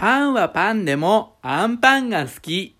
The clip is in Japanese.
パンはパンでもアンパンが好き。